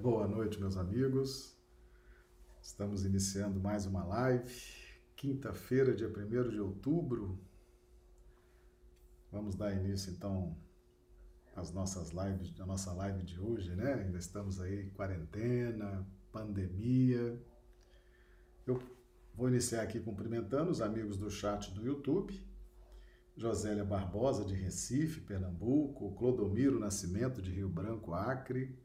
Boa noite, meus amigos. Estamos iniciando mais uma live. Quinta-feira, dia 1 de outubro. Vamos dar início então às nossas lives, a nossa live de hoje, né? Ainda estamos aí quarentena, pandemia. Eu vou iniciar aqui cumprimentando os amigos do chat do YouTube. Josélia Barbosa, de Recife, Pernambuco, Clodomiro Nascimento, de Rio Branco, Acre,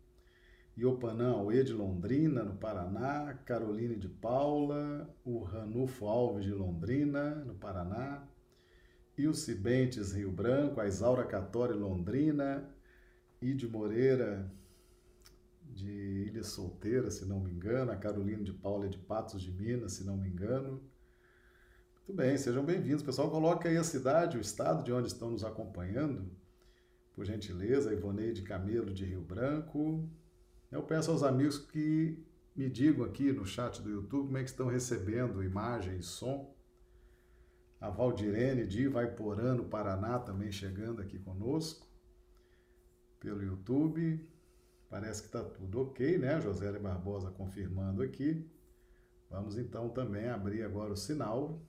Iopanã Aue, de Londrina, no Paraná, Caroline de Paula, o Ranulfo Alves, de Londrina, no Paraná, Ilse Bentes, Rio Branco, a Isaura Catori, Londrina, Ide Moreira, de Ilha Solteira, se não me engano, a Carolina de Paula de Patos de Minas, se não me engano, muito bem, sejam bem-vindos. Pessoal, coloque aí a cidade, o estado de onde estão nos acompanhando. Por gentileza, Ivoneide Camelo de Rio Branco. Eu peço aos amigos que me digam aqui no chat do YouTube como é que estão recebendo imagem e som. A Valdirene de Ivaiporã, Paraná, também chegando aqui conosco pelo YouTube. Parece que está tudo ok, né? Josélia Barbosa confirmando aqui. Vamos então também abrir agora o sinal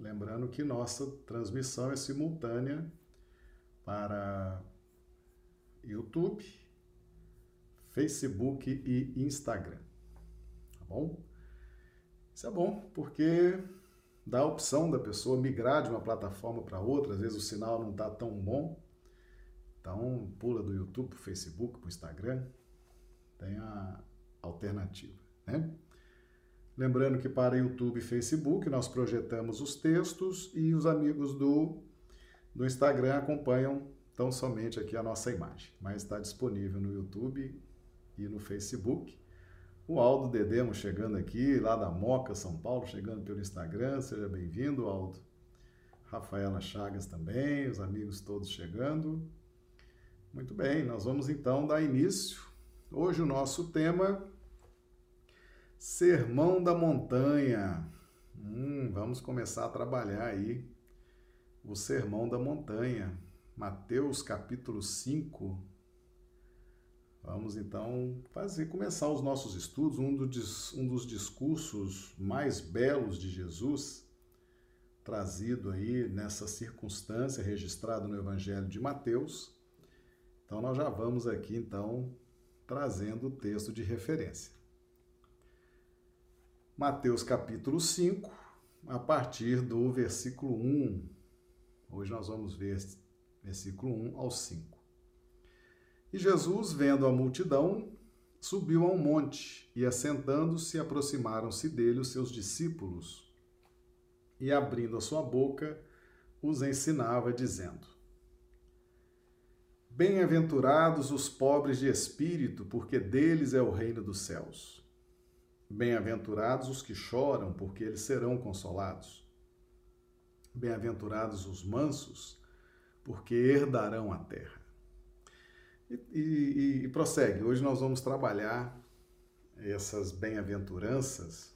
Lembrando que nossa transmissão é simultânea para YouTube, Facebook e Instagram. Tá bom? Isso é bom, porque dá a opção da pessoa migrar de uma plataforma para outra, às vezes o sinal não está tão bom. Então, pula do YouTube para o Facebook, para o Instagram, tem a alternativa, né? Lembrando que para YouTube e Facebook nós projetamos os textos e os amigos do, do Instagram acompanham tão somente aqui a nossa imagem, mas está disponível no YouTube e no Facebook. O Aldo Dedemo chegando aqui, lá da Moca, São Paulo, chegando pelo Instagram, seja bem-vindo, Aldo. Rafaela Chagas também, os amigos todos chegando. Muito bem, nós vamos então dar início. Hoje o nosso tema Sermão da Montanha. Hum, vamos começar a trabalhar aí o Sermão da Montanha. Mateus capítulo 5. Vamos então fazer começar os nossos estudos, um, um dos discursos mais belos de Jesus, trazido aí nessa circunstância, registrado no Evangelho de Mateus. Então nós já vamos aqui então trazendo o texto de referência. Mateus capítulo 5, a partir do versículo 1. Hoje nós vamos ver versículo 1 ao 5. E Jesus, vendo a multidão, subiu a um monte, e assentando-se, aproximaram-se dele os seus discípulos, e abrindo a sua boca, os ensinava, dizendo: Bem-aventurados os pobres de espírito, porque deles é o reino dos céus. Bem-aventurados os que choram, porque eles serão consolados. Bem-aventurados os mansos, porque herdarão a terra. E, e, e, prossegue. Hoje nós vamos trabalhar essas bem-aventuranças.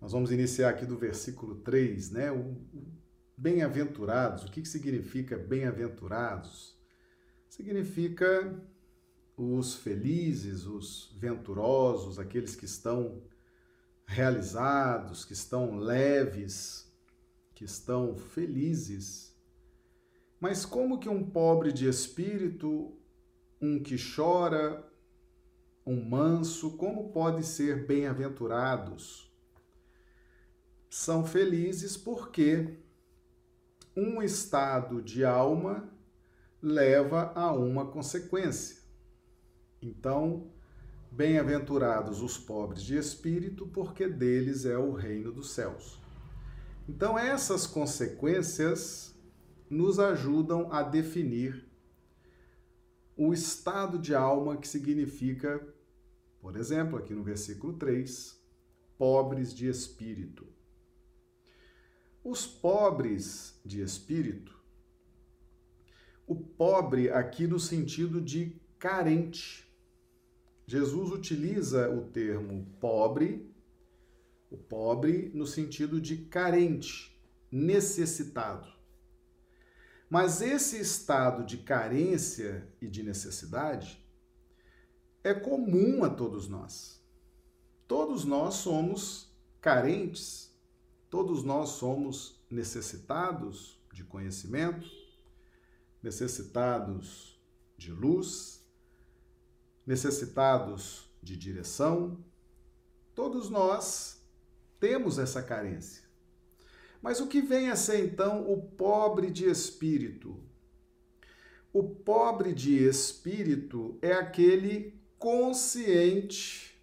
Nós vamos iniciar aqui do versículo 3, né? O, bem-aventurados, o que, que significa bem-aventurados? Significa os felizes, os venturosos, aqueles que estão realizados, que estão leves, que estão felizes. Mas como que um pobre de espírito, um que chora, um manso, como pode ser bem-aventurados? São felizes porque um estado de alma leva a uma consequência. Então, bem-aventurados os pobres de espírito, porque deles é o reino dos céus. Então, essas consequências nos ajudam a definir o estado de alma que significa, por exemplo, aqui no versículo 3, pobres de espírito. Os pobres de espírito, o pobre aqui no sentido de carente, Jesus utiliza o termo pobre, o pobre no sentido de carente, necessitado. Mas esse estado de carência e de necessidade é comum a todos nós. Todos nós somos carentes, todos nós somos necessitados de conhecimento, necessitados de luz, necessitados de direção. Todos nós temos essa carência. Mas o que vem a ser então o pobre de espírito? O pobre de espírito é aquele consciente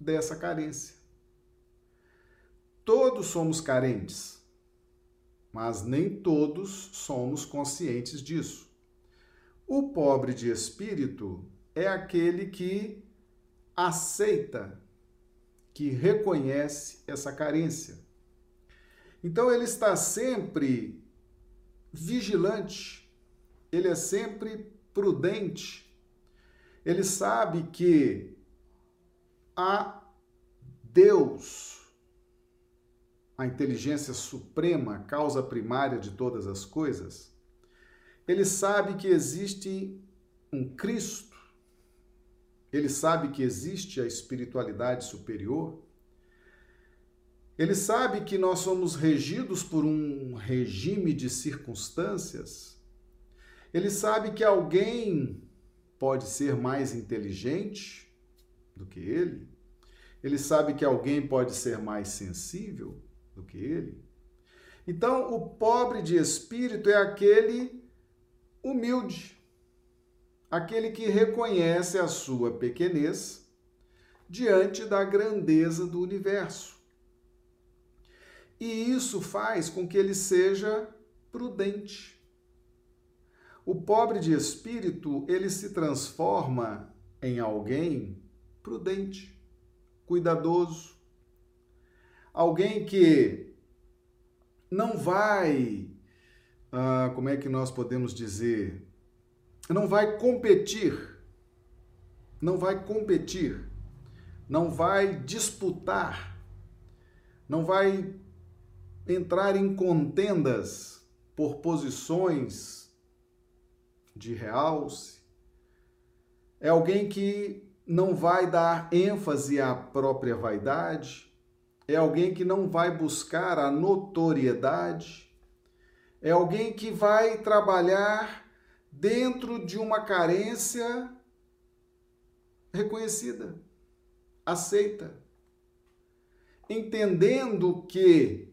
dessa carência. Todos somos carentes, mas nem todos somos conscientes disso. O pobre de espírito é aquele que aceita, que reconhece essa carência. Então ele está sempre vigilante, ele é sempre prudente, ele sabe que a Deus, a inteligência suprema, causa primária de todas as coisas, ele sabe que existe um Cristo, ele sabe que existe a espiritualidade superior, ele sabe que nós somos regidos por um regime de circunstâncias, ele sabe que alguém pode ser mais inteligente do que ele, ele sabe que alguém pode ser mais sensível do que ele. Então, o pobre de espírito é aquele humilde, aquele que reconhece a sua pequenez diante da grandeza do universo. E isso faz com que ele seja prudente. O pobre de espírito, ele se transforma em alguém prudente, cuidadoso, alguém que não vai, ah, como é que nós podemos dizer, não vai competir, não vai competir, não vai disputar, não vai entrar em contendas por posições de realce. É alguém que não vai dar ênfase à própria vaidade. É alguém que não vai buscar a notoriedade. É alguém que vai trabalhar dentro de uma carência reconhecida, aceita, entendendo que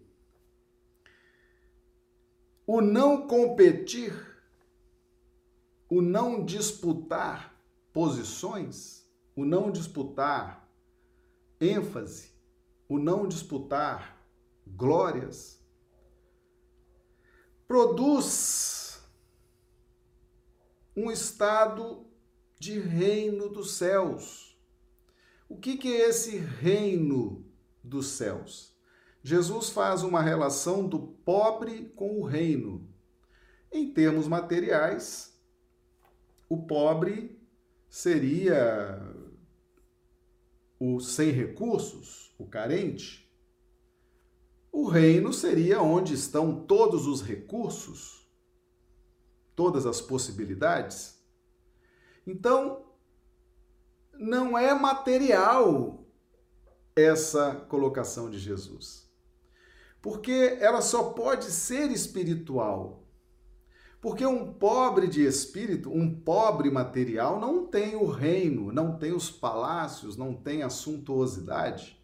o não competir o não disputar posições, o não disputar ênfase, o não disputar glórias, produz um estado de reino dos céus. O que, que é esse reino dos céus? Jesus faz uma relação do pobre com o reino. Em termos materiais, o pobre seria o sem recursos, o carente. O reino seria onde estão todos os recursos, todas as possibilidades. Então, não é material essa colocação de Jesus. Porque ela só pode ser espiritual porque um pobre de espírito, um pobre material, não tem o reino, não tem os palácios, não tem a suntuosidade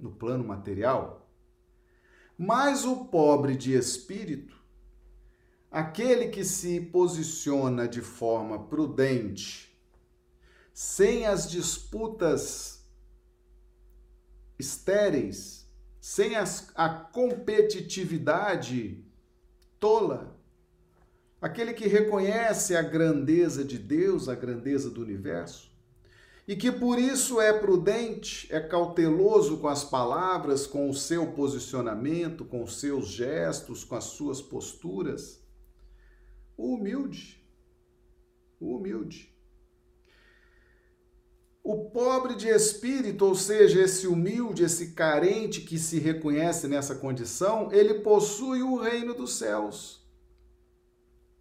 no plano material. Mas o pobre de espírito, aquele que se posiciona de forma prudente, sem as disputas estéreis, sem as, a competitividade tola, aquele que reconhece a grandeza de Deus, a grandeza do universo, e que por isso é prudente, é cauteloso com as palavras, com o seu posicionamento, com os seus gestos, com as suas posturas. O humilde, o humilde. O pobre de espírito, ou seja, esse humilde, esse carente que se reconhece nessa condição, ele possui o reino dos céus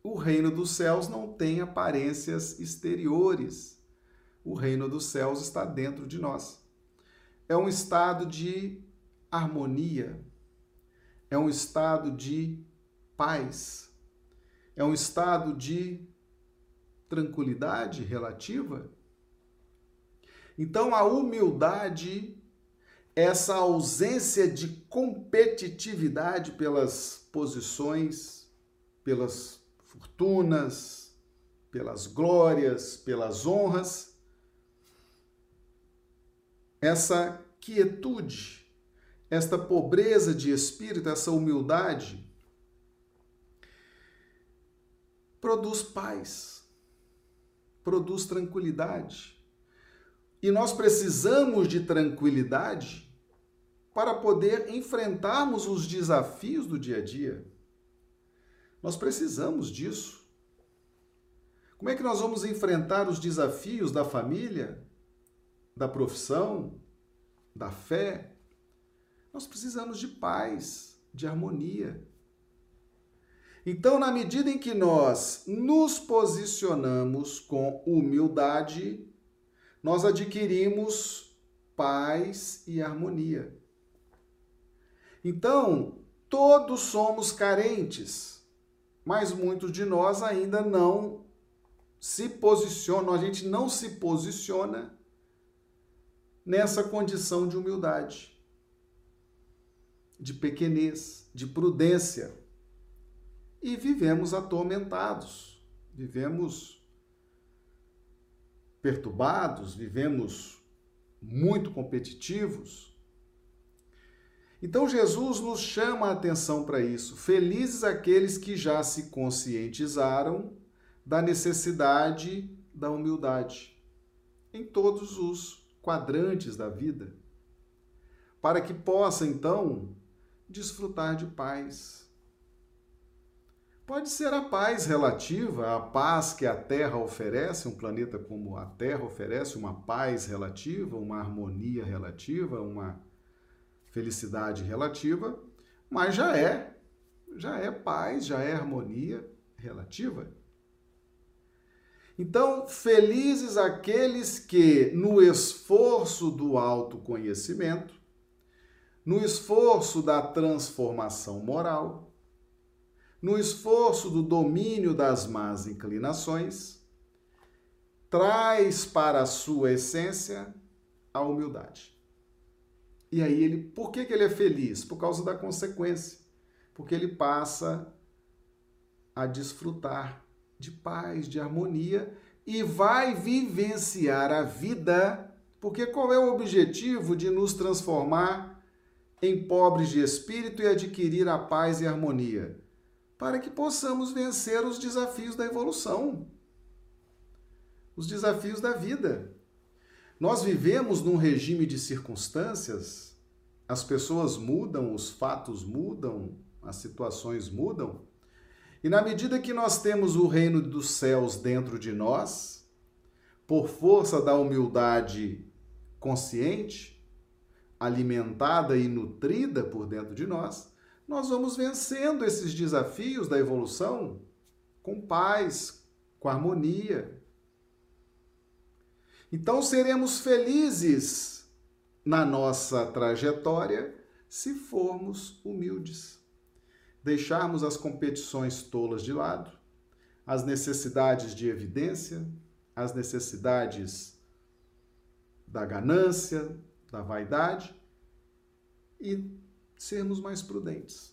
o reino dos céus não tem aparências exteriores. o reino dos céus está dentro de nós. É um estado de harmonia, é um estado de paz, é um estado de tranquilidade relativa. Então, a humildade, essa ausência de competitividade pelas posições, pelas fortunas, pelas glórias, pelas honras, essa quietude, esta pobreza de espírito, essa humildade, produz paz, produz tranquilidade. E nós precisamos de tranquilidade para poder enfrentarmos os desafios do dia a dia. Nós precisamos disso. Como é que nós vamos enfrentar os desafios da família, da profissão, da fé? Nós precisamos de paz, de harmonia. Então, na medida em que nós nos posicionamos com humildade, nós adquirimos paz e harmonia. Então, todos somos carentes, mas muitos de nós ainda não se posicionam, a gente não se posiciona nessa condição de humildade, de pequenez, de prudência. E vivemos atormentados, vivemos perturbados, vivemos muito competitivos. Então Jesus nos chama a atenção para isso. Felizes aqueles que já se conscientizaram da necessidade da humildade em todos os quadrantes da vida, para que possa então desfrutar de paz. Pode ser a paz relativa, a paz que a Terra oferece, um planeta como a Terra oferece, uma paz relativa, uma harmonia relativa, uma felicidade relativa, mas já é, já é paz, já é harmonia relativa. Então, felizes aqueles que, no esforço do autoconhecimento, no esforço da transformação moral, no esforço do domínio das más inclinações, traz para a sua essência a humildade. E aí ele, por que, que ele é feliz? Por causa da consequência. Porque ele passa a desfrutar de paz, de harmonia e vai vivenciar a vida, porque qual é o objetivo de nos transformar em pobres de espírito e adquirir a paz e a harmonia? Para que possamos vencer os desafios da evolução, os desafios da vida. Nós vivemos num regime de circunstâncias, as pessoas mudam, os fatos mudam, as situações mudam, e na medida que nós temos o reino dos céus dentro de nós, por força da humildade consciente, alimentada e nutrida por dentro de nós, nós vamos vencendo esses desafios da evolução com paz, com harmonia. Então seremos felizes na nossa trajetória se formos humildes deixarmos as competições tolas de lado, as necessidades de evidência, as necessidades da ganância, da vaidade e sermos mais prudentes.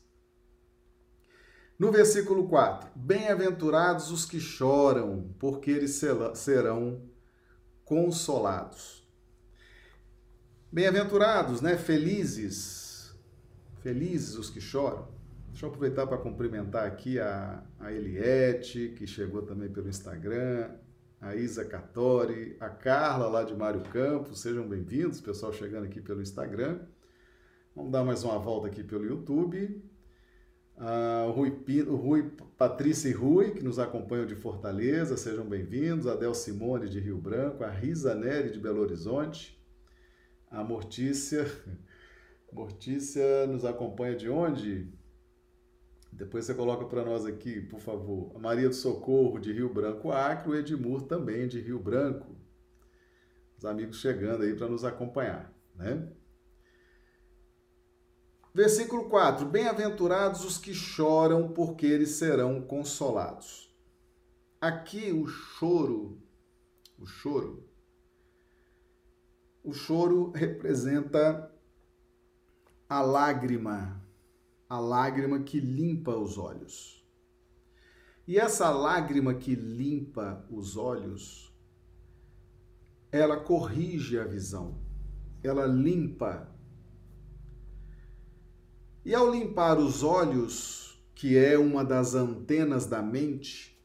No versículo 4: Bem-aventurados os que choram, porque eles serão consolados. Bem-aventurados, né? Felizes, felizes os que choram. Deixa eu aproveitar para cumprimentar aqui a, a Eliette, que chegou também pelo Instagram, a Isa Catori, a Carla lá de Mário Campos, sejam bem-vindos, pessoal chegando aqui pelo Instagram. Vamos dar mais uma volta aqui pelo YouTube. Uh, Rui, Rui, Patrícia e Rui, que nos acompanham de Fortaleza, sejam bem-vindos. A Del Simone de Rio Branco, a Risa Neri de Belo Horizonte, a Mortícia. Mortícia nos acompanha de onde? Depois você coloca para nós aqui, por favor. A Maria do Socorro, de Rio Branco Acre, o Edmur também, de Rio Branco. Os amigos chegando aí para nos acompanhar, né? Versículo 4: Bem-aventurados os que choram, porque eles serão consolados. Aqui o choro, o choro, o choro representa a lágrima, a lágrima que limpa os olhos. E essa lágrima que limpa os olhos, ela corrige a visão, ela limpa. E ao limpar os olhos, que é uma das antenas da mente,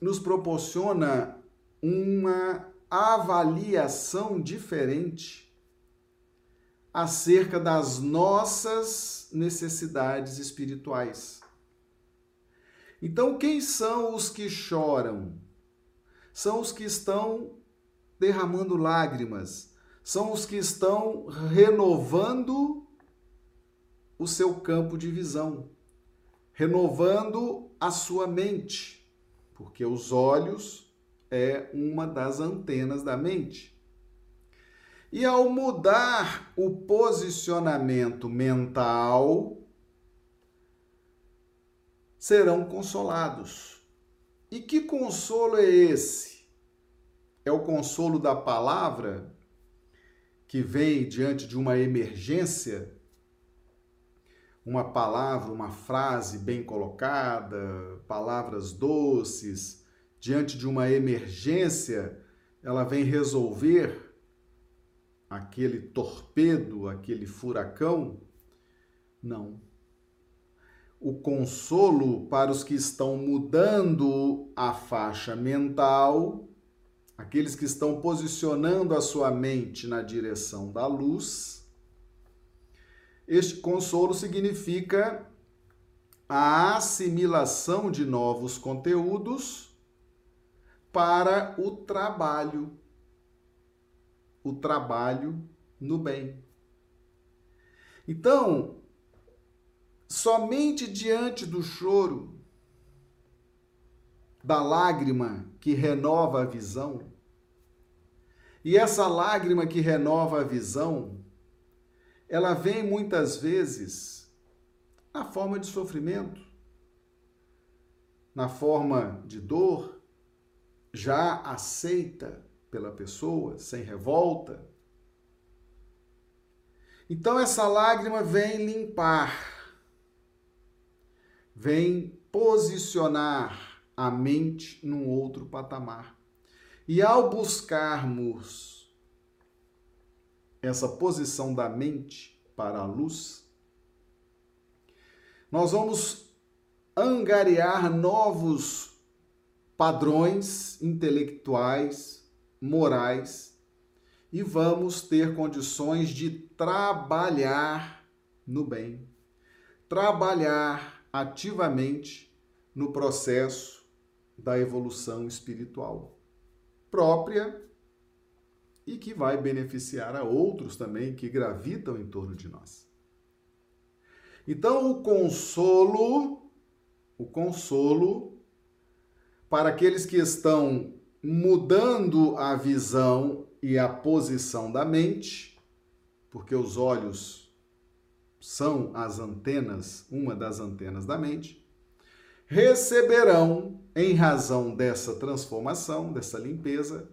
nos proporciona uma avaliação diferente acerca das nossas necessidades espirituais. Então, quem são os que choram? São os que estão derramando lágrimas, são os que estão renovando o seu campo de visão, renovando a sua mente, porque os olhos é uma das antenas da mente. E ao mudar o posicionamento mental, serão consolados. E que consolo é esse? É o consolo da palavra que vem diante de uma emergência? Uma palavra, uma frase bem colocada, palavras doces, diante de uma emergência, ela vem resolver aquele torpedo, aquele furacão? Não. O consolo para os que estão mudando a faixa mental, aqueles que estão posicionando a sua mente na direção da luz, este consolo significa a assimilação de novos conteúdos para o trabalho. O trabalho no bem. Então, somente diante do choro, da lágrima que renova a visão, e essa lágrima que renova a visão, ela vem muitas vezes na forma de sofrimento, na forma de dor, já aceita pela pessoa, sem revolta. Então essa lágrima vem limpar, vem posicionar a mente num outro patamar. E ao buscarmos essa posição da mente para a luz, nós vamos angariar novos padrões intelectuais, morais e vamos ter condições de trabalhar no bem, trabalhar ativamente no processo da evolução espiritual própria e que vai beneficiar a outros também que gravitam em torno de nós. Então, o consolo, o consolo para aqueles que estão mudando a visão e a posição da mente, porque os olhos são as antenas, uma das antenas da mente, receberão, em razão dessa transformação, dessa limpeza,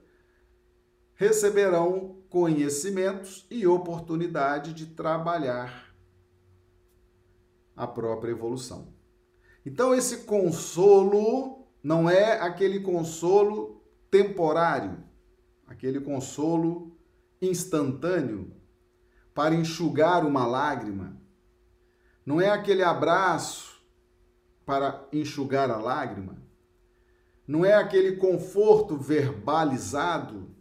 receberão conhecimentos e oportunidade de trabalhar a própria evolução. Então, esse consolo não é aquele consolo temporário, aquele consolo instantâneo para enxugar uma lágrima. Não é aquele abraço para enxugar a lágrima. Não é aquele conforto verbalizado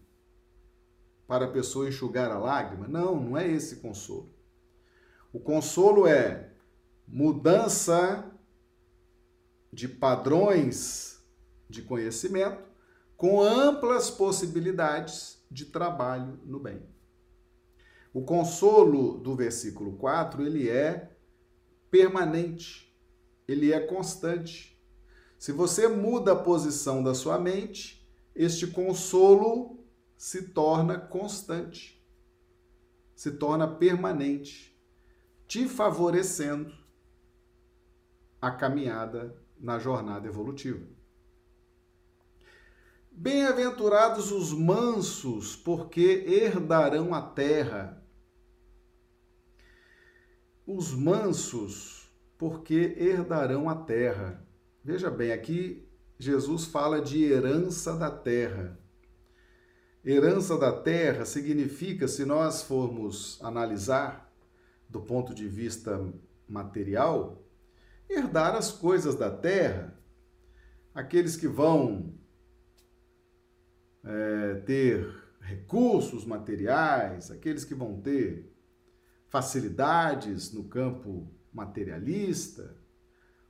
para a pessoa enxugar a lágrima. Não, não é esse consolo. O consolo é mudança de padrões de conhecimento com amplas possibilidades de trabalho no bem. O consolo do versículo 4, ele é permanente, ele é constante. Se você muda a posição da sua mente, este consolo se torna constante, se torna permanente, te favorecendo a caminhada na jornada evolutiva. Bem-aventurados os mansos, porque herdarão a terra. Os mansos, porque herdarão a terra. Veja bem, aqui Jesus fala de herança da terra. Herança da terra significa, se nós formos analisar do ponto de vista material, herdar as coisas da terra. Aqueles que vão é, ter recursos materiais, aqueles que vão ter facilidades no campo materialista,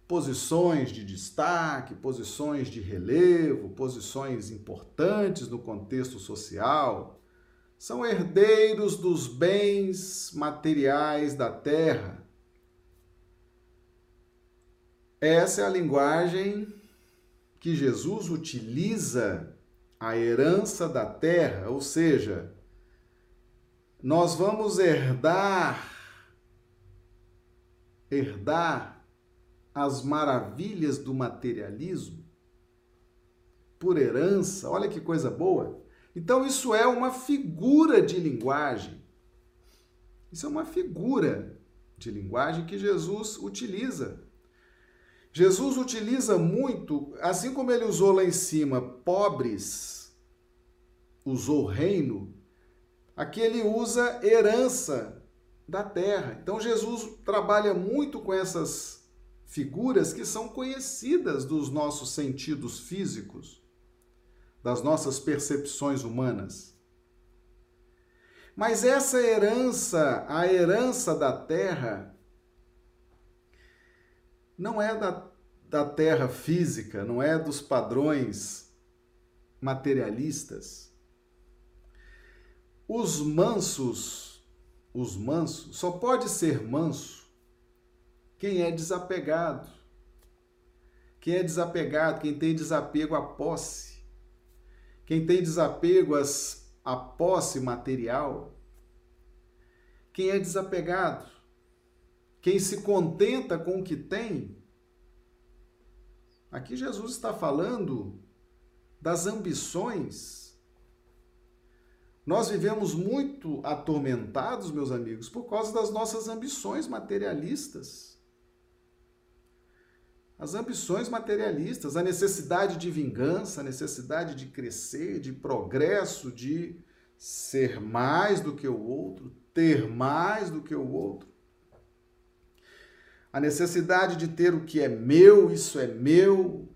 posições de destaque, posições de relevo, posições importantes no contexto social, são herdeiros dos bens materiais da terra. Essa é a linguagem que Jesus utiliza a herança da terra, ou seja, nós vamos herdar herdar as maravilhas do materialismo por herança. Olha que coisa boa. Então isso é uma figura de linguagem. Isso é uma figura de linguagem que Jesus utiliza Jesus utiliza muito, assim como ele usou lá em cima pobres, usou reino, aqui ele usa herança da terra. Então Jesus trabalha muito com essas figuras que são conhecidas dos nossos sentidos físicos, das nossas percepções humanas. Mas essa herança, a herança da terra, não é da, da terra física, não é dos padrões materialistas. Os mansos, os mansos, só pode ser manso quem é desapegado. Quem é desapegado, quem tem desapego à posse, quem tem desapego às, à posse material, quem é desapegado quem se contenta com o que tem. Aqui Jesus está falando das ambições. Nós vivemos muito atormentados, meus amigos, por causa das nossas ambições materialistas. As ambições materialistas, a necessidade de vingança, a necessidade de crescer, de progresso, de ser mais do que o outro, ter mais do que o outro. A necessidade de ter o que é meu, isso é meu,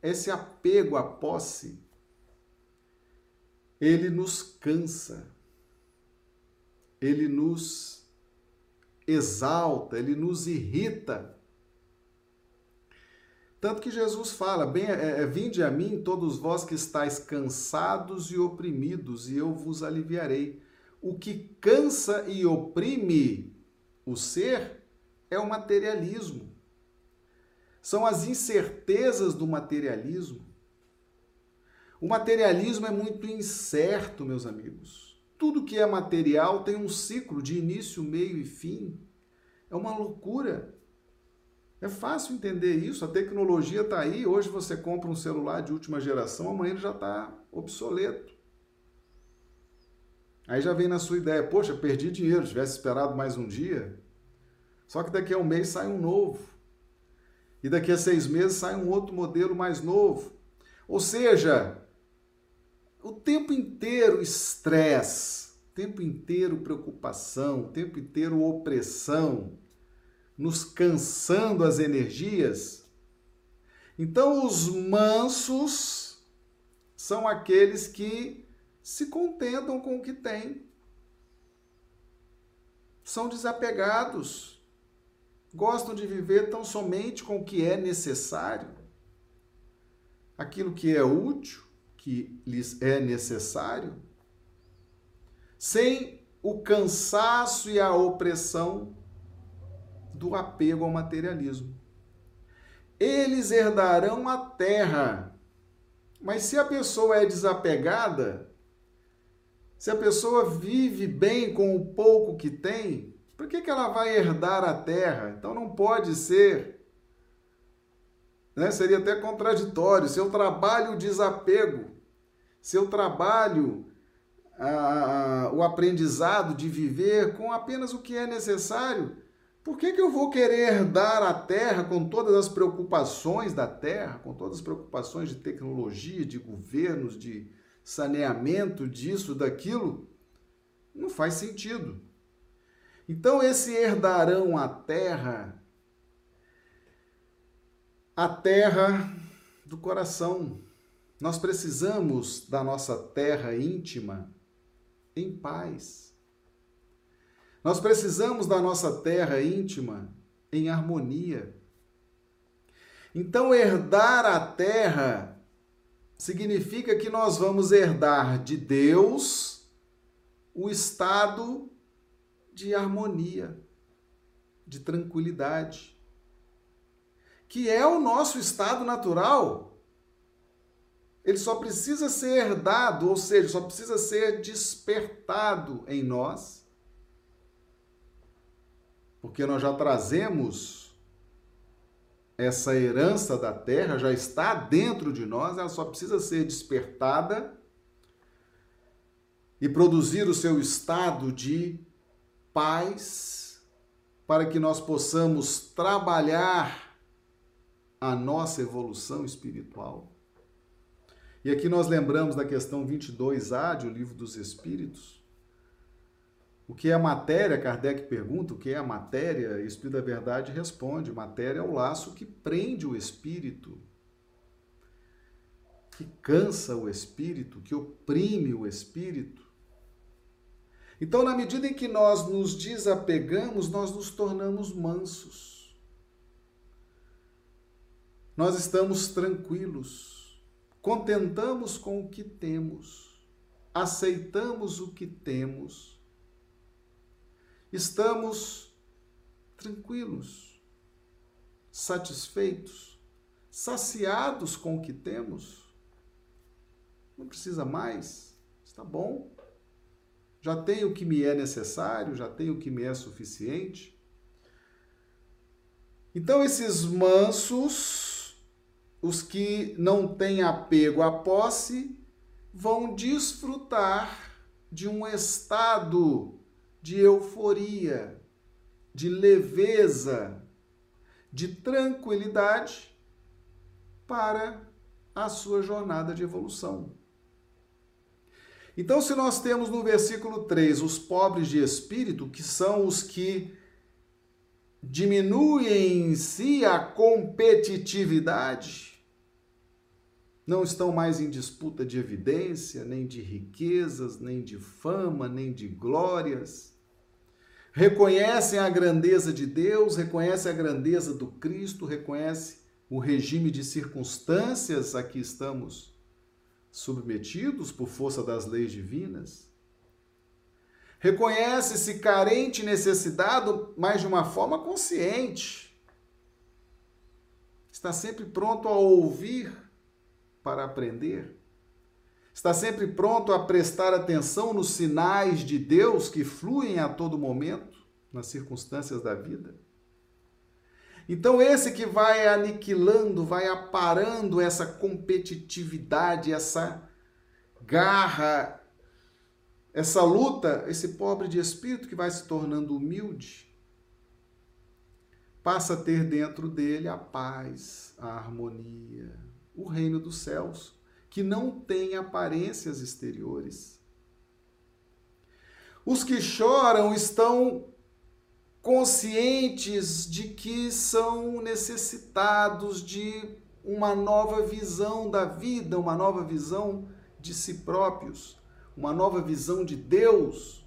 esse apego à posse, ele nos cansa, ele nos exalta, ele nos irrita. Tanto que Jesus fala: bem, é, é, vinde a mim todos vós que estáis cansados e oprimidos, e eu vos aliviarei. O que cansa e oprime o ser é o materialismo. São as incertezas do materialismo. O materialismo é muito incerto, meus amigos. Tudo que é material tem um ciclo de início, meio e fim. É uma loucura. É fácil entender isso. A tecnologia está aí. Hoje você compra um celular de última geração, amanhã ele já está obsoleto. Aí já vem na sua ideia: poxa, perdi dinheiro, tivesse esperado mais um dia, só que daqui a um mês sai um novo. E daqui a seis meses sai um outro modelo mais novo. Ou seja, o tempo inteiro estresse, o tempo inteiro preocupação, o tempo inteiro opressão, nos cansando as energias. Então, os mansos são aqueles que se contentam com o que têm, são desapegados gostam de viver tão somente com o que é necessário, aquilo que é útil, que lhes é necessário, sem o cansaço e a opressão do apego ao materialismo. Eles herdarão a terra. Mas se a pessoa é desapegada, Se a pessoa vive bem com o pouco que tem, por que, que ela vai herdar a terra? Então não pode ser. Né? Seria até contraditório. Se eu trabalho o desapego, se eu trabalho o aprendizado de viver com apenas o que é necessário, por que, que eu vou querer herdar a terra com todas as preocupações da terra, com todas as preocupações de tecnologia, de governos, de saneamento, disso, daquilo? Não faz sentido. Então, esse herdarão a terra, a terra do coração. Nós precisamos da nossa terra íntima em paz nós precisamos da nossa terra íntima em harmonia. Então, herdar a terra significa que nós vamos herdar de Deus o estado de harmonia, de tranquilidade, que é o nosso estado natural. Ele só precisa ser herdado, ou seja, só precisa ser despertado em nós porque nós já trazemos essa herança da terra, já está dentro de nós, ela só precisa ser despertada e produzir o seu estado de paz, para que nós possamos trabalhar a nossa evolução espiritual. E aqui nós lembramos da questão 22A de O Livro dos Espíritos, o que é matéria? Kardec pergunta o que é a matéria? O Espírito da Verdade responde: matéria é o laço que prende o espírito, que cansa o espírito, que oprime o espírito. Então, na medida em que nós nos desapegamos, nós nos tornamos mansos. Nós estamos tranquilos, contentamos com o que temos, aceitamos o que temos estamos tranquilos, satisfeitos, saciados com o que temos. Não precisa mais, está bom. Já tenho o que me é necessário, já tenho o que me é suficiente. Então, esses mansos, os que não têm apego à posse, vão desfrutar de um estado de euforia, de leveza, de tranquilidade para a sua jornada de evolução. Então, se nós temos no versículo 3 os pobres de espírito, que são os que diminuem em si a competitividade, não estão mais em disputa de evidência, nem de riquezas, nem de fama, nem de glórias reconhecem a grandeza de Deus, reconhecem a grandeza do Cristo, reconhecem o regime de circunstâncias a que estamos submetidos por força das leis divinas. Reconhece-se carente e necessitado, mas de uma forma consciente. Está sempre pronto a ouvir para aprender. Está sempre pronto a prestar atenção nos sinais de Deus que fluem a todo momento nas circunstâncias da vida. Então, esse que vai aniquilando, vai aparando essa competitividade, essa garra, essa luta, esse pobre de espírito que vai se tornando humilde, passa a ter dentro dele a paz, a harmonia, o reino dos céus que não têm aparências exteriores. Os que choram estão conscientes de que são necessitados de uma nova visão da vida, uma nova visão de si próprios, uma nova visão de Deus,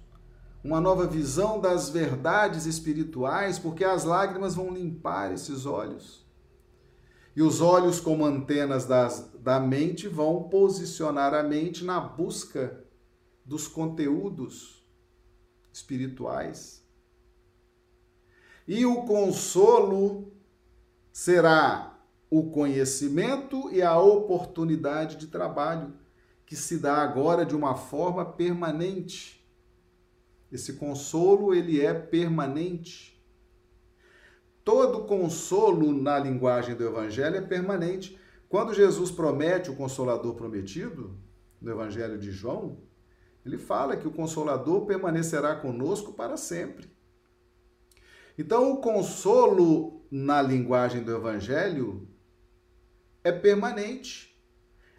uma nova visão das verdades espirituais, porque as lágrimas vão limpar esses olhos. E os olhos, como antenas das, da mente, vão posicionar a mente na busca dos conteúdos espirituais. E o consolo será o conhecimento e a oportunidade de trabalho, que se dá agora de uma forma permanente. Esse consolo, ele é permanente. Todo consolo na linguagem do evangelho é permanente. Quando Jesus promete o consolador prometido, no evangelho de João, ele fala que o consolador permanecerá conosco para sempre. Então, o consolo na linguagem do evangelho é permanente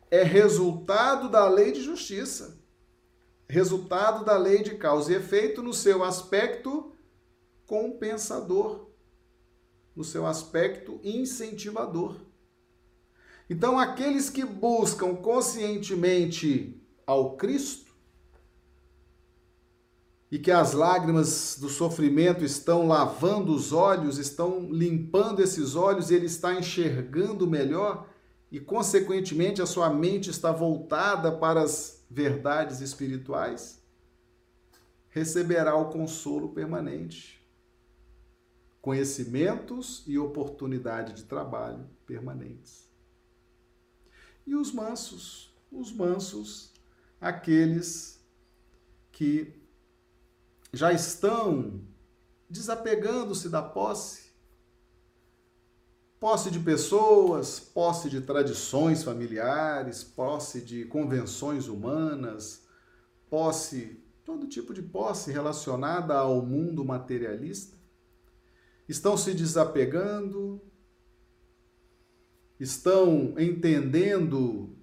é resultado da lei de justiça, resultado da lei de causa e efeito no seu aspecto compensador, no seu aspecto incentivador. Então, aqueles que buscam conscientemente ao Cristo e que as lágrimas do sofrimento estão lavando os olhos, estão limpando esses olhos, ele está enxergando melhor, e, consequentemente, a sua mente está voltada para as verdades espirituais, receberá o consolo permanente, conhecimentos e oportunidade de trabalho permanentes. E os mansos, os mansos, aqueles que já estão desapegando-se da posse, Posse de pessoas, posse de tradições familiares, posse de convenções humanas, posse, todo tipo de posse relacionada ao mundo materialista. Estão se desapegando, estão entendendo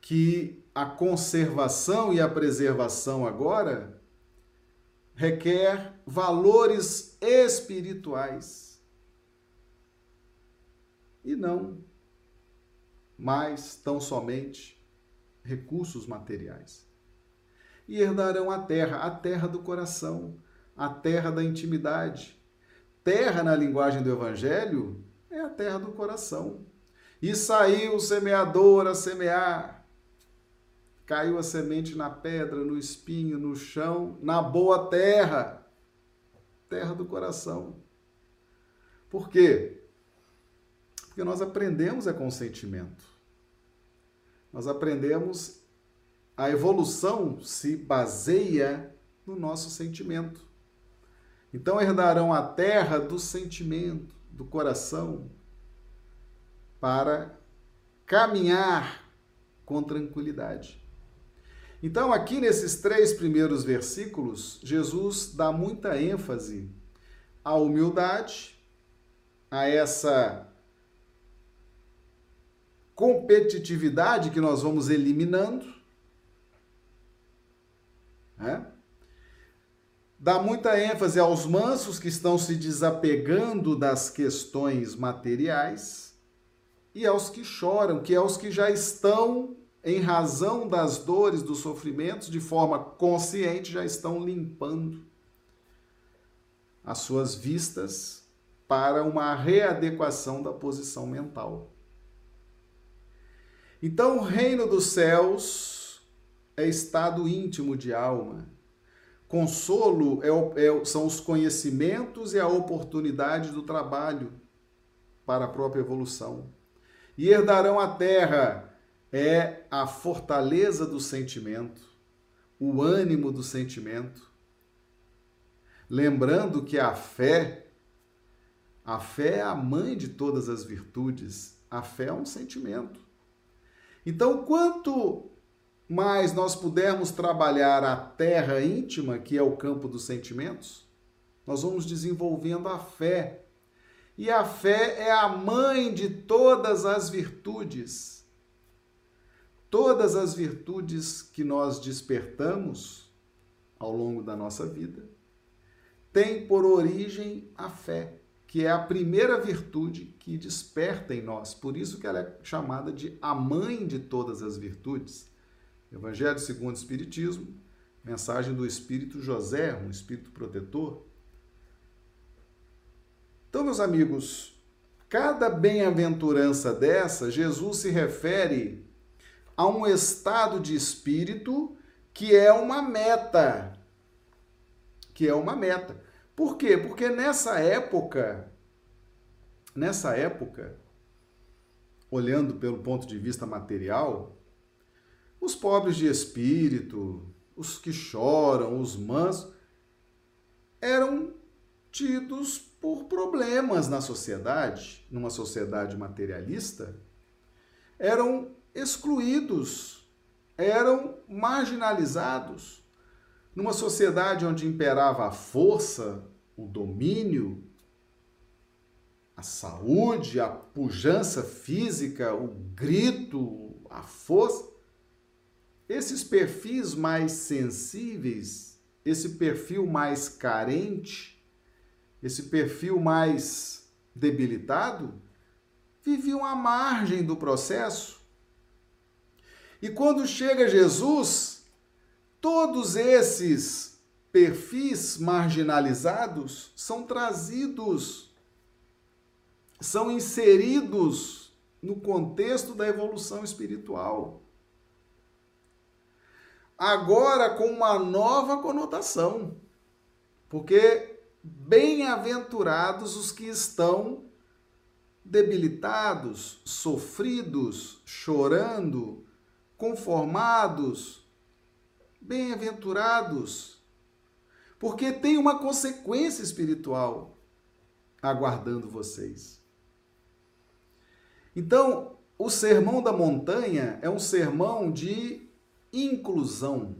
que a conservação e a preservação agora requer valores espirituais e não mais tão somente recursos materiais. E herdarão a terra, a terra do coração, a terra da intimidade. Terra, na linguagem do Evangelho, é a terra do coração. E saiu o semeador a semear. Caiu a semente na pedra, no espinho, no chão, na boa terra. Terra do coração. Por quê? Porque nós aprendemos é consentimento. Nós aprendemos a evolução se baseia no nosso sentimento. Então herdarão a terra do sentimento, do coração, para caminhar com tranquilidade. Então, aqui nesses três primeiros versículos, Jesus dá muita ênfase à humildade, a essa competitividade que nós vamos eliminando. Né? Dá muita ênfase aos mansos que estão se desapegando das questões materiais e aos que choram, que é os que já estão, em razão das dores, dos sofrimentos, de forma consciente, já estão limpando as suas vistas para uma readequação da posição mental. Então, o reino dos céus é estado íntimo de alma. Consolo é, é, são os conhecimentos e a oportunidade do trabalho para a própria evolução. E herdarão a terra é a fortaleza do sentimento, o ânimo do sentimento. Lembrando que a fé, a fé é a mãe de todas as virtudes, a fé é um sentimento. Então, quanto mais nós pudermos trabalhar a terra íntima, que é o campo dos sentimentos, nós vamos desenvolvendo a fé. E a fé é a mãe de todas as virtudes. Todas as virtudes que nós despertamos ao longo da nossa vida têm por origem a fé que é a primeira virtude que desperta em nós. Por isso que ela é chamada de a mãe de todas as virtudes. Evangelho segundo o Espiritismo, mensagem do Espírito José, um espírito protetor. Então, meus amigos, cada bem-aventurança dessa, Jesus se refere a um estado de espírito que é uma meta. Que é uma meta. Por quê? Porque nessa época, nessa época, olhando pelo ponto de vista material, Os pobres de espírito, os que choram, os mansos, eram tidos por problemas na sociedade, numa sociedade materialista, eram excluídos, eram marginalizados. Numa sociedade onde imperava a força, o domínio, a saúde, a pujança física, o grito, a força, esses perfis mais sensíveis, esse perfil mais carente, esse perfil mais debilitado, viviam à margem do processo. E quando chega Jesus, todos esses perfis marginalizados são trazidos, são inseridos no contexto da evolução espiritual. Agora com uma nova conotação. Porque bem-aventurados os que estão debilitados, sofridos, chorando, conformados, bem-aventurados, porque tem uma consequência espiritual aguardando vocês. Então, o sermão da montanha é um sermão de inclusão.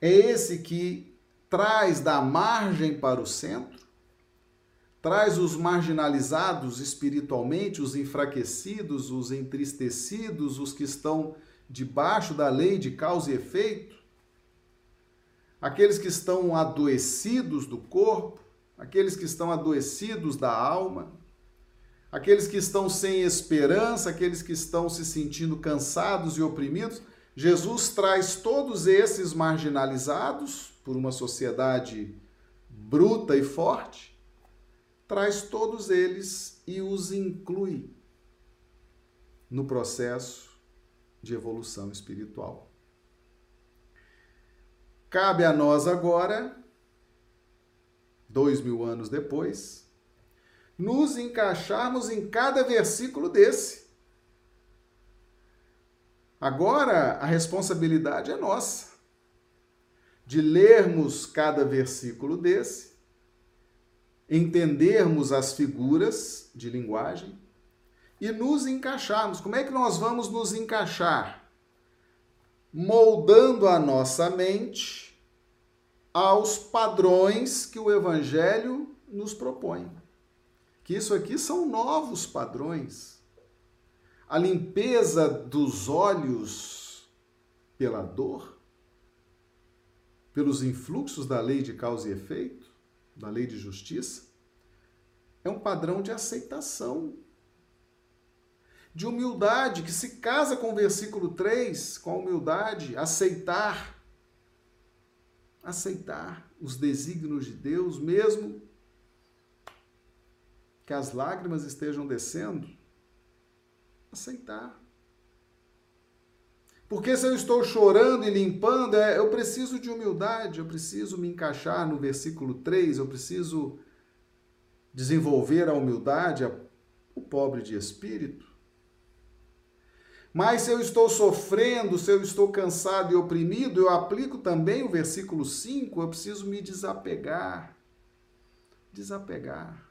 É esse que traz da margem para o centro, traz os marginalizados espiritualmente, os enfraquecidos, os entristecidos, os que estão debaixo da lei de causa e efeito, aqueles que estão adoecidos do corpo, aqueles que estão adoecidos da alma, aqueles que estão sem esperança, aqueles que estão se sentindo cansados e oprimidos. Jesus traz todos esses marginalizados por uma sociedade bruta e forte traz todos eles e os inclui no processo de evolução espiritual. Cabe a nós agora, dois mil anos depois, nos encaixarmos em cada versículo desse. Agora a responsabilidade é nossa de lermos cada versículo desse entendermos as figuras de linguagem e nos encaixarmos. Como é que nós vamos nos encaixar? Moldando a nossa mente aos padrões que o Evangelho nos propõe. Que isso aqui são novos padrões. A limpeza dos olhos pela dor, pelos influxos da lei de causa e efeito, da lei de justiça, é um padrão de aceitação, de humildade, que se casa com o versículo 3, com a humildade, aceitar, aceitar os desígnios de Deus, mesmo que as lágrimas estejam descendo, aceitar. Porque se eu estou chorando e limpando, é, eu preciso de humildade, eu preciso me encaixar no versículo 3, eu preciso desenvolver a humildade, o pobre de espírito. Mas se eu estou sofrendo, se eu estou cansado e oprimido, eu aplico também o versículo 5, eu preciso me desapegar. Desapegar.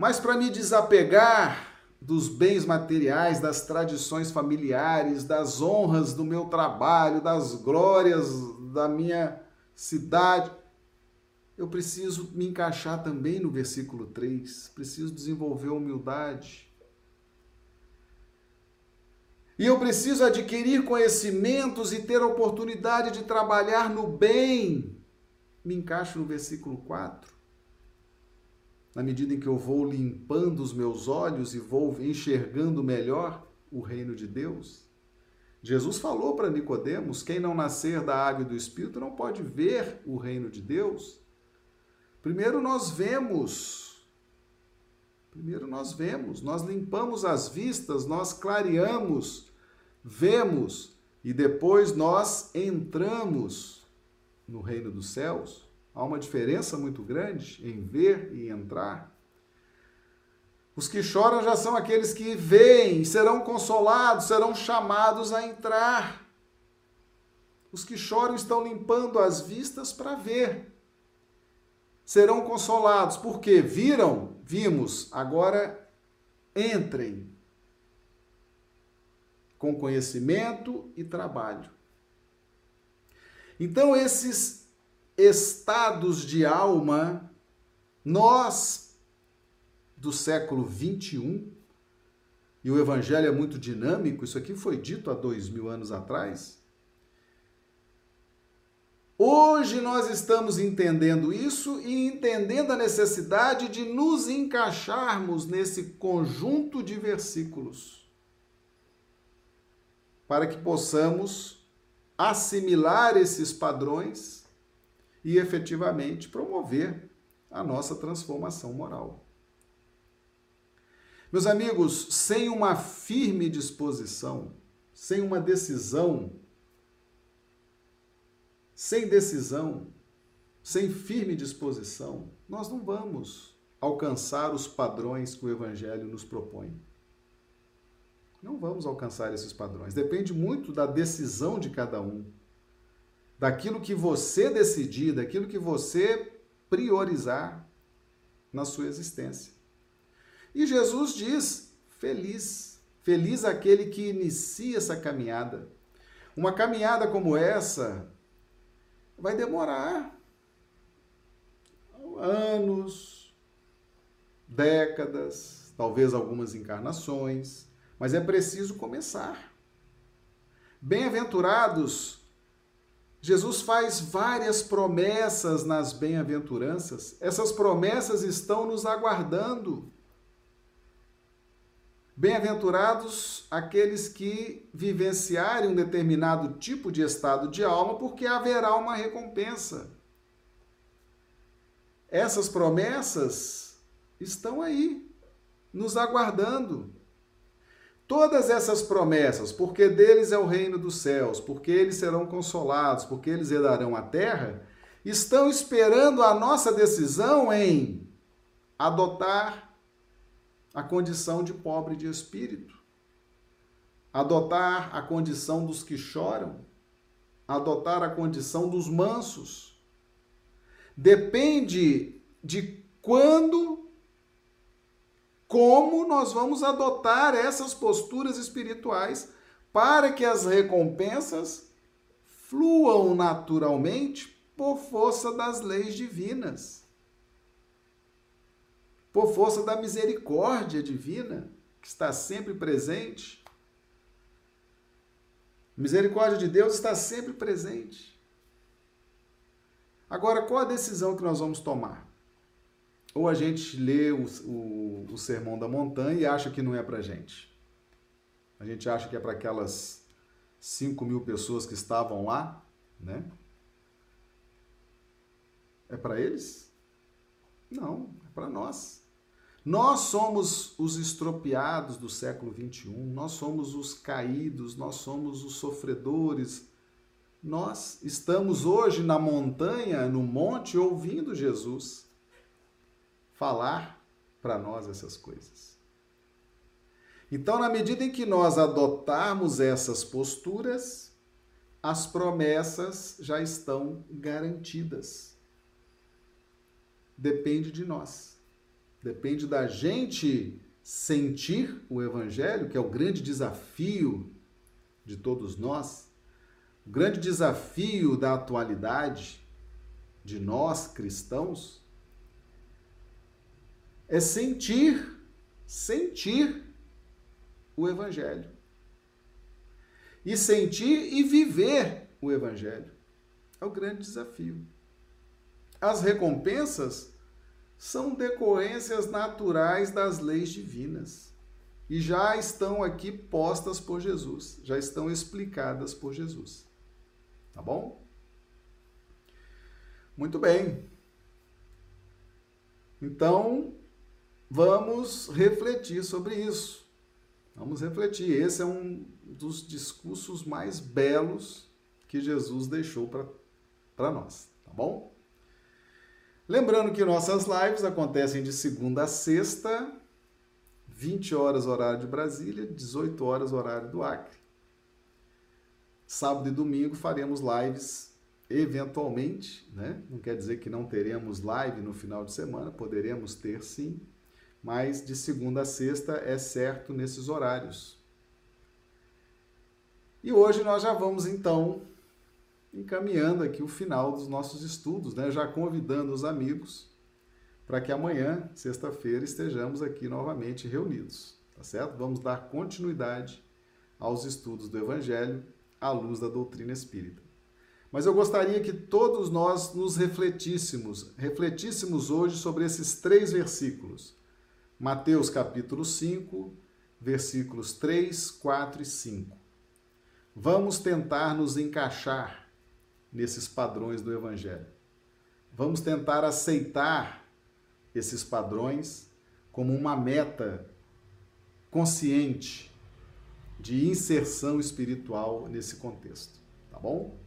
Mas para me desapegar, dos bens materiais, das tradições familiares, das honras do meu trabalho, das glórias da minha cidade. Eu preciso me encaixar também no versículo 3, preciso desenvolver humildade. E eu preciso adquirir conhecimentos e ter a oportunidade de trabalhar no bem. Me encaixo no versículo 4 na medida em que eu vou limpando os meus olhos e vou enxergando melhor o reino de Deus. Jesus falou para Nicodemos: quem não nascer da água e do Espírito não pode ver o reino de Deus. Primeiro nós vemos, primeiro nós vemos, nós limpamos as vistas, nós clareamos, vemos e depois nós entramos no reino dos céus. Há uma diferença muito grande em ver e entrar. Os que choram já são aqueles que veem, serão consolados, serão chamados a entrar. Os que choram estão limpando as vistas para ver. Serão consolados, porque viram, vimos, agora entrem com conhecimento e trabalho. Então, esses estados de alma, nós do século 21, e o evangelho é muito dinâmico, isso aqui foi dito há dois mil anos atrás. Hoje nós estamos entendendo isso e entendendo a necessidade de nos encaixarmos nesse conjunto de versículos, para que possamos assimilar esses padrões e efetivamente promover a nossa transformação moral. Meus amigos, sem uma firme disposição, sem uma decisão, sem decisão, sem firme disposição, nós não vamos alcançar os padrões que o Evangelho nos propõe. Não vamos alcançar esses padrões. Depende muito da decisão de cada um, daquilo que você decidir, daquilo que você priorizar na sua existência. E Jesus diz: feliz, feliz aquele que inicia essa caminhada. Uma caminhada como essa vai demorar anos, décadas, talvez algumas encarnações, mas é preciso começar. Bem-aventurados Jesus faz várias promessas nas bem-aventuranças. Essas promessas estão nos aguardando. Bem-aventurados aqueles que vivenciarem um determinado tipo de estado de alma, porque haverá uma recompensa. Essas promessas estão aí, nos aguardando. Todas essas promessas, porque deles é o reino dos céus, porque eles serão consolados, porque eles herdarão a terra, estão esperando a nossa decisão em adotar a condição de pobre de espírito, adotar a condição dos que choram, adotar a condição dos mansos. Depende de quando, como nós vamos adotar essas posturas espirituais para que as recompensas fluam naturalmente por força das leis divinas por força da misericórdia divina que está sempre presente. Misericórdia de Deus está sempre presente. Agora, qual a decisão que nós vamos tomar? Ou a gente lê o, o, o Sermão da Montanha e acha que não é para gente. A gente acha que é para aquelas 5 mil pessoas que estavam lá, né? É para eles? Não, é para nós. Nós somos os estropiados do século 21, nós somos os caídos, nós somos os sofredores. Nós estamos hoje na montanha, no monte, ouvindo Jesus falar para nós essas coisas. Então, na medida em que nós adotarmos essas posturas, as promessas já estão garantidas. Depende de nós. Depende da gente sentir o Evangelho, que é o grande desafio de todos nós, o grande desafio da atualidade de nós cristãos, é sentir, sentir o Evangelho. E sentir e viver o Evangelho. É o grande desafio. As recompensas são decorrências naturais das leis divinas e já estão aqui postas por Jesus, já estão explicadas por Jesus. Tá bom? Muito bem. Então, vamos refletir sobre isso. Vamos refletir. Esse é um dos discursos mais belos que Jesus deixou para nós, tá bom? Lembrando que nossas lives acontecem de segunda a sexta, 20 horas horário de Brasília, 18 horas horário do Acre. Sábado e domingo faremos lives eventualmente, né? Não quer dizer que não teremos live no final de semana, poderemos ter sim, mas de segunda a sexta é certo nesses horários. E hoje nós já vamos então encaminhando aqui o final dos nossos estudos, né? Já convidando os amigos para que amanhã, sexta-feira, estejamos aqui novamente reunidos, tá certo? Vamos dar continuidade aos estudos do Evangelho à luz da doutrina espírita. Mas eu gostaria que todos nós nos refletíssemos, refletíssemos hoje sobre esses três versículos. Mateus capítulo 5, versículos 3, 4 e 5. Vamos tentar nos encaixar nesses padrões do Evangelho. Vamos tentar aceitar esses padrões como uma meta consciente de inserção espiritual nesse contexto, tá bom?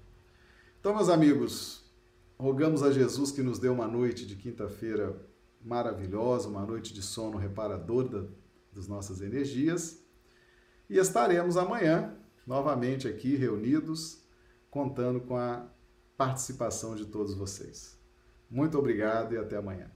Então, meus amigos, rogamos a Jesus que nos dê uma noite de quinta-feira maravilhosa, uma noite de sono reparador da, das nossas energias. E estaremos amanhã novamente aqui reunidos, contando com a participação de todos vocês. Muito obrigado e até amanhã.